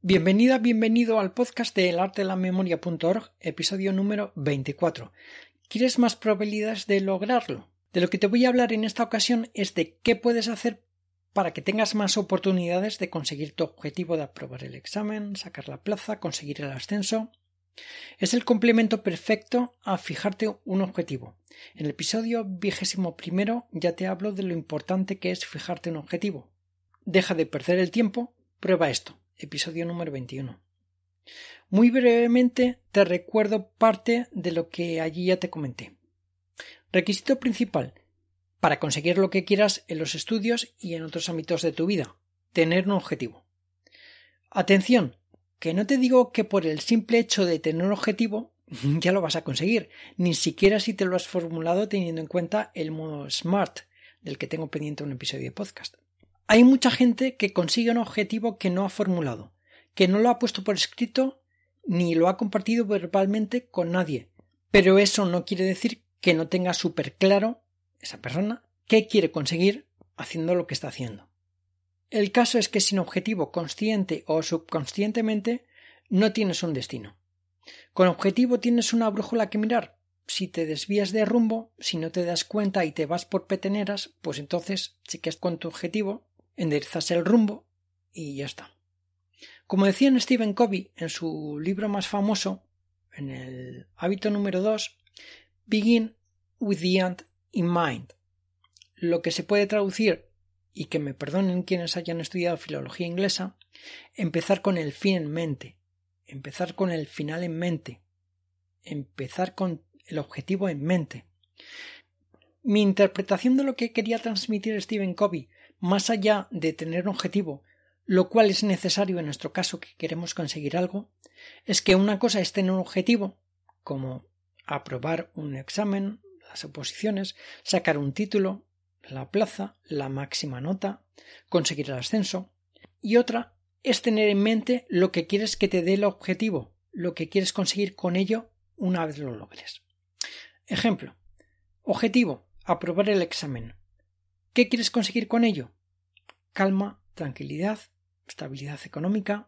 Bienvenida, bienvenido al podcast de memoria.org, episodio número 24. ¿Quieres más probabilidades de lograrlo? De lo que te voy a hablar en esta ocasión es de qué puedes hacer para que tengas más oportunidades de conseguir tu objetivo de aprobar el examen, sacar la plaza, conseguir el ascenso. Es el complemento perfecto a fijarte un objetivo. En el episodio vigésimo primero ya te hablo de lo importante que es fijarte un objetivo. Deja de perder el tiempo, prueba esto episodio número 21. Muy brevemente te recuerdo parte de lo que allí ya te comenté. Requisito principal para conseguir lo que quieras en los estudios y en otros ámbitos de tu vida. Tener un objetivo. Atención, que no te digo que por el simple hecho de tener un objetivo ya lo vas a conseguir, ni siquiera si te lo has formulado teniendo en cuenta el modo SMART, del que tengo pendiente un episodio de podcast. Hay mucha gente que consigue un objetivo que no ha formulado, que no lo ha puesto por escrito ni lo ha compartido verbalmente con nadie. Pero eso no quiere decir que no tenga súper claro esa persona qué quiere conseguir haciendo lo que está haciendo. El caso es que sin objetivo consciente o subconscientemente no tienes un destino. Con objetivo tienes una brújula que mirar. Si te desvías de rumbo, si no te das cuenta y te vas por peteneras, pues entonces sí que con tu objetivo enderezas el rumbo y ya está. Como decía Stephen Covey en su libro más famoso, en el hábito número 2, Begin with the end in mind. Lo que se puede traducir, y que me perdonen quienes hayan estudiado filología inglesa, empezar con el fin en mente, empezar con el final en mente, empezar con el objetivo en mente. Mi interpretación de lo que quería transmitir Stephen Covey más allá de tener un objetivo, lo cual es necesario en nuestro caso que queremos conseguir algo, es que una cosa es tener un objetivo, como aprobar un examen, las oposiciones, sacar un título, la plaza, la máxima nota, conseguir el ascenso, y otra es tener en mente lo que quieres que te dé el objetivo, lo que quieres conseguir con ello una vez lo logres. Ejemplo. Objetivo. Aprobar el examen. ¿Qué quieres conseguir con ello? Calma, tranquilidad, estabilidad económica,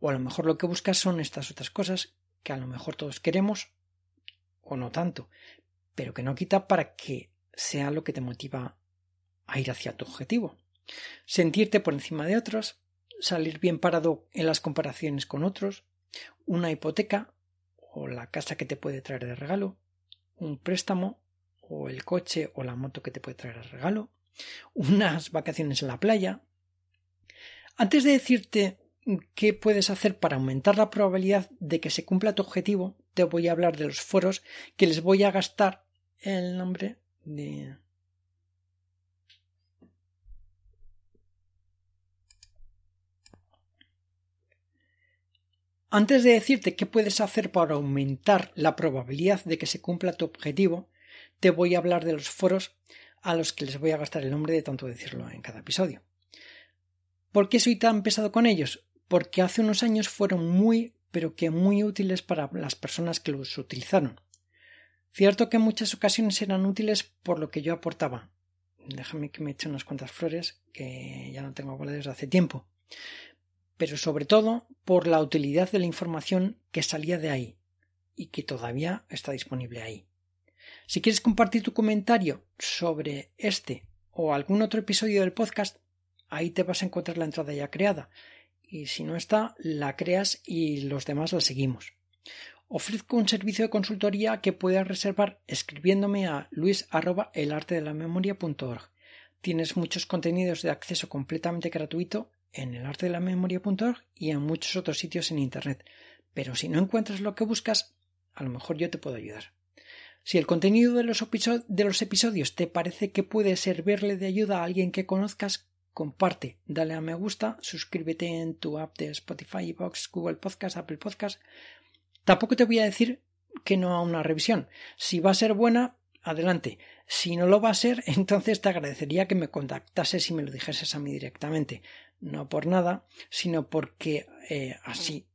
o a lo mejor lo que buscas son estas otras cosas que a lo mejor todos queremos, o no tanto, pero que no quita para que sea lo que te motiva a ir hacia tu objetivo. Sentirte por encima de otros, salir bien parado en las comparaciones con otros, una hipoteca o la casa que te puede traer de regalo, un préstamo o el coche o la moto que te puede traer de regalo, unas vacaciones en la playa. Antes de decirte qué puedes hacer para aumentar la probabilidad de que se cumpla tu objetivo, te voy a hablar de los foros que les voy a gastar el nombre de Antes de decirte qué puedes hacer para aumentar la probabilidad de que se cumpla tu objetivo, te voy a hablar de los foros a los que les voy a gastar el nombre de tanto decirlo en cada episodio. ¿Por qué soy tan pesado con ellos? Porque hace unos años fueron muy, pero que muy útiles para las personas que los utilizaron. Cierto que en muchas ocasiones eran útiles por lo que yo aportaba. Déjame que me eche unas cuantas flores que ya no tengo desde hace tiempo. Pero sobre todo por la utilidad de la información que salía de ahí y que todavía está disponible ahí. Si quieres compartir tu comentario sobre este o algún otro episodio del podcast, ahí te vas a encontrar la entrada ya creada. Y si no está, la creas y los demás la seguimos. Ofrezco un servicio de consultoría que puedes reservar escribiéndome a luis.elartedelamemoria.org. Tienes muchos contenidos de acceso completamente gratuito en elartedelamemoria.org y en muchos otros sitios en Internet. Pero si no encuentras lo que buscas, a lo mejor yo te puedo ayudar. Si el contenido de los, episodios te parece que puede servirle de ayuda a alguien que conozcas, comparte, dale a me gusta, suscríbete en tu app de Spotify, Box, Google Podcast, Apple Podcast. Tampoco te voy a decir que no a una revisión. Si va a ser buena, adelante. Si no lo va a ser, entonces te agradecería que me contactases y me lo dijeses a mí directamente. No por nada, sino porque eh, así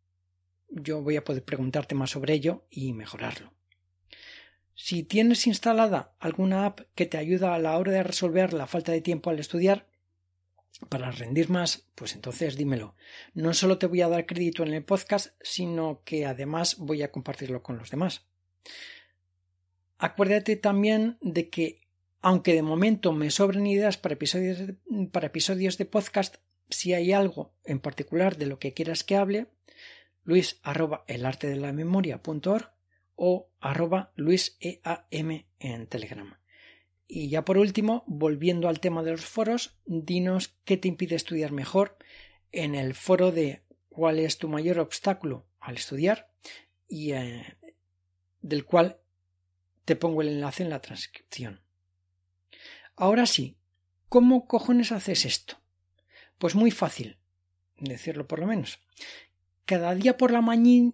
yo voy a poder preguntarte más sobre ello y mejorarlo. Si tienes instalada alguna app que te ayuda a la hora de resolver la falta de tiempo al estudiar, para rendir más, pues entonces dímelo. No solo te voy a dar crédito en el podcast, sino que además voy a compartirlo con los demás. Acuérdate también de que, aunque de momento me sobren ideas para episodios de, para episodios de podcast, si hay algo en particular de lo que quieras que hable, luis arroba el o arroba luiseam en Telegram. Y ya por último, volviendo al tema de los foros, dinos qué te impide estudiar mejor en el foro de cuál es tu mayor obstáculo al estudiar y eh, del cual te pongo el enlace en la transcripción. Ahora sí, ¿cómo cojones haces esto? Pues muy fácil, decirlo por lo menos. Cada día por la mañana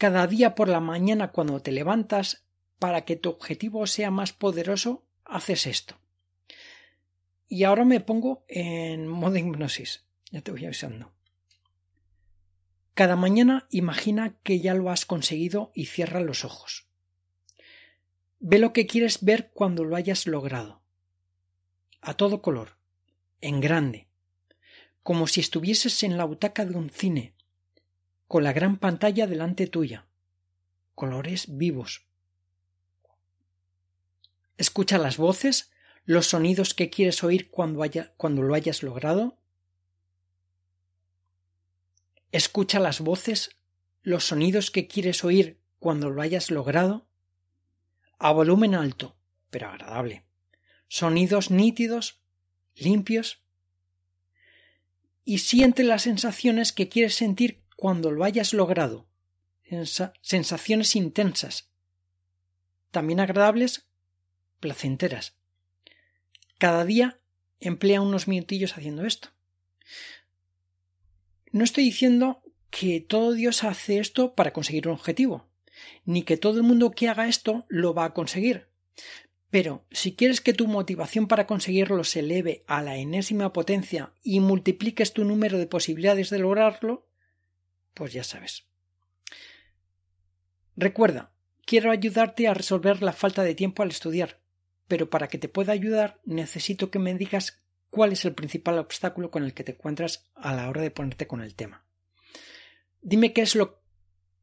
cada día por la mañana cuando te levantas para que tu objetivo sea más poderoso, haces esto. Y ahora me pongo en modo hipnosis. Ya te voy avisando. Cada mañana imagina que ya lo has conseguido y cierra los ojos. Ve lo que quieres ver cuando lo hayas logrado. A todo color, en grande, como si estuvieses en la butaca de un cine, con la gran pantalla delante tuya. Colores vivos. Escucha las voces, los sonidos que quieres oír cuando, cuando lo hayas logrado. Escucha las voces, los sonidos que quieres oír cuando lo hayas logrado. A volumen alto, pero agradable. Sonidos nítidos, limpios. Y siente las sensaciones que quieres sentir cuando lo hayas logrado. sensaciones intensas, también agradables, placenteras. Cada día emplea unos minutillos haciendo esto. No estoy diciendo que todo Dios hace esto para conseguir un objetivo, ni que todo el mundo que haga esto lo va a conseguir. Pero si quieres que tu motivación para conseguirlo se eleve a la enésima potencia y multipliques tu número de posibilidades de lograrlo, pues ya sabes. Recuerda, quiero ayudarte a resolver la falta de tiempo al estudiar, pero para que te pueda ayudar necesito que me digas cuál es el principal obstáculo con el que te encuentras a la hora de ponerte con el tema. Dime qué es lo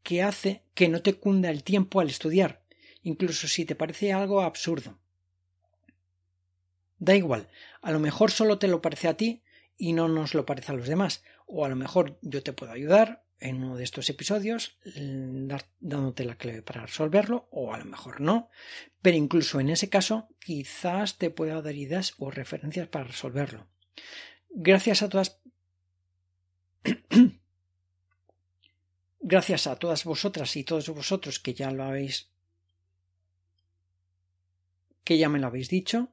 que hace que no te cunda el tiempo al estudiar, incluso si te parece algo absurdo. Da igual, a lo mejor solo te lo parece a ti y no nos lo parece a los demás, o a lo mejor yo te puedo ayudar, en uno de estos episodios dándote la clave para resolverlo o a lo mejor no, pero incluso en ese caso quizás te pueda dar ideas o referencias para resolverlo. Gracias a todas gracias a todas vosotras y todos vosotros que ya lo habéis que ya me lo habéis dicho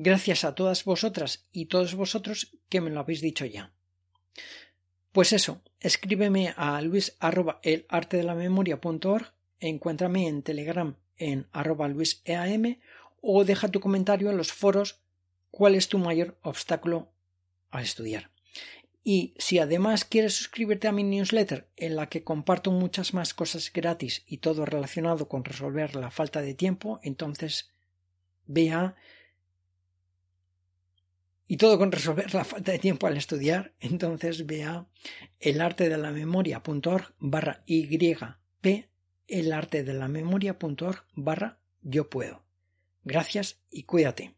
Gracias a todas vosotras y todos vosotros que me lo habéis dicho ya. Pues eso, escríbeme a luis arroba el arte de la memoria.org, encuéntrame en Telegram en arroba luiseam o deja tu comentario en los foros cuál es tu mayor obstáculo al estudiar. Y si además quieres suscribirte a mi newsletter en la que comparto muchas más cosas gratis y todo relacionado con resolver la falta de tiempo, entonces ve a y todo con resolver la falta de tiempo al estudiar, entonces vea el arte de la memoria.org barra YP, el arte de la memoria.org barra yo puedo. Gracias y cuídate.